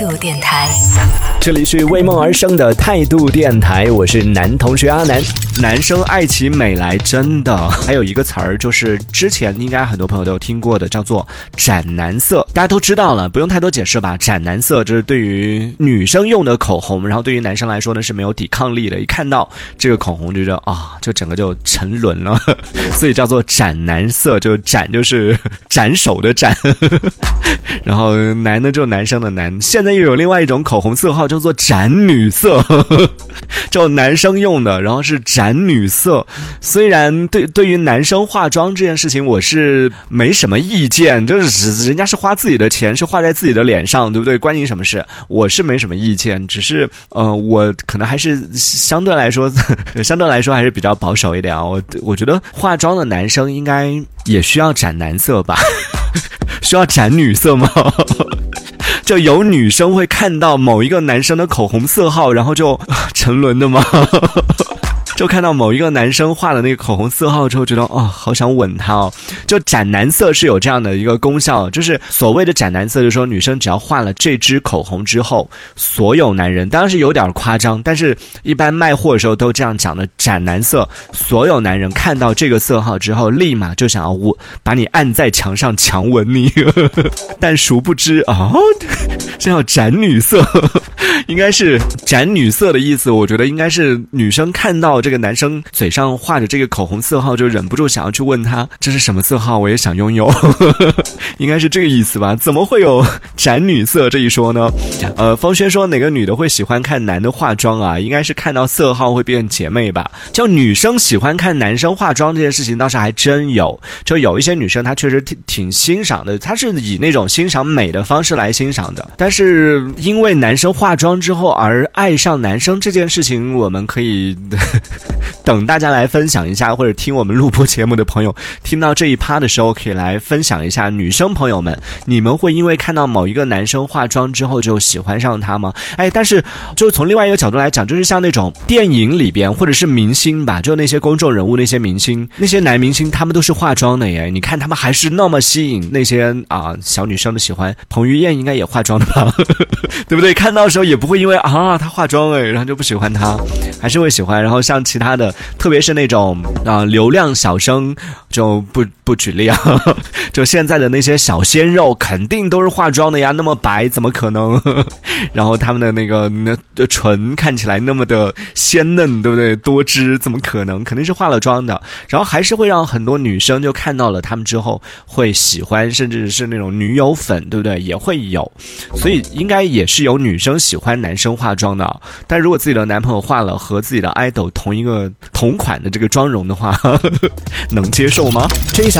度电台。这里是为梦而生的态度电台，我是男同学阿南。男生爱起美来真的，还有一个词儿，就是之前应该很多朋友都有听过的，叫做“斩男色”。大家都知道了，不用太多解释吧？“斩男色”这是对于女生用的口红，然后对于男生来说呢是没有抵抗力的。一看到这个口红，就觉得啊，就整个就沉沦了，所以叫做“斩男色”。就“斩”就是斩首的“斩”，然后“男”呢就男生的“男”。现在又有另外一种口红色号叫做“斩女色”，就男生用的，然后是“斩女色”。虽然对对于男生化妆这件事情，我是没什么意见，就是人家是花自己的钱，是画在自己的脸上，对不对？关你什么事？我是没什么意见，只是呃，我可能还是相对来说，相对来说还是比较保守一点啊。我我觉得化妆的男生应该也需要斩男色吧？需要斩女色吗？就有女生会看到某一个男生的口红色号，然后就沉沦的吗？就看到某一个男生画的那个口红色号之后，觉得哦，好想吻他哦。就斩男色是有这样的一个功效，就是所谓的斩男色，就是说女生只要画了这支口红之后，所有男人当然是有点夸张，但是一般卖货的时候都这样讲的。斩男色，所有男人看到这个色号之后，立马就想要吻，把你按在墙上强吻你。但殊不知啊，这叫斩女色，应该是斩女色的意思。我觉得应该是女生看到这。个男生嘴上画着这个口红色号，就忍不住想要去问他这是什么色号，我也想拥有，应该是这个意思吧？怎么会有斩女色这一说呢？呃，方轩说哪个女的会喜欢看男的化妆啊？应该是看到色号会变姐妹吧？叫女生喜欢看男生化妆这件事情，倒是还真有。就有一些女生她确实挺挺欣赏的，她是以那种欣赏美的方式来欣赏的。但是因为男生化妆之后而爱上男生这件事情，我们可以。等大家来分享一下，或者听我们录播节目的朋友听到这一趴的时候，可以来分享一下。女生朋友们，你们会因为看到某一个男生化妆之后就喜欢上他吗？哎，但是就从另外一个角度来讲，就是像那种电影里边或者是明星吧，就那些公众人物、那些明星、那些男明星，他们都是化妆的耶。你看他们还是那么吸引那些啊小女生的喜欢。彭于晏应该也化妆的吧？对不对？看到的时候也不会因为啊他化妆哎，然后就不喜欢他，还是会喜欢。然后像其他的。特别是那种啊流量小生就不不举例啊，就现在的那些小鲜肉肯定都是化妆的呀，那么白怎么可能？然后他们的那个那的唇看起来那么的鲜嫩，对不对？多汁怎么可能？肯定是化了妆的。然后还是会让很多女生就看到了他们之后会喜欢，甚至是那种女友粉，对不对？也会有，所以应该也是有女生喜欢男生化妆的。但如果自己的男朋友化了和自己的爱豆同一个。同款的这个妆容的话，能接受吗？这一下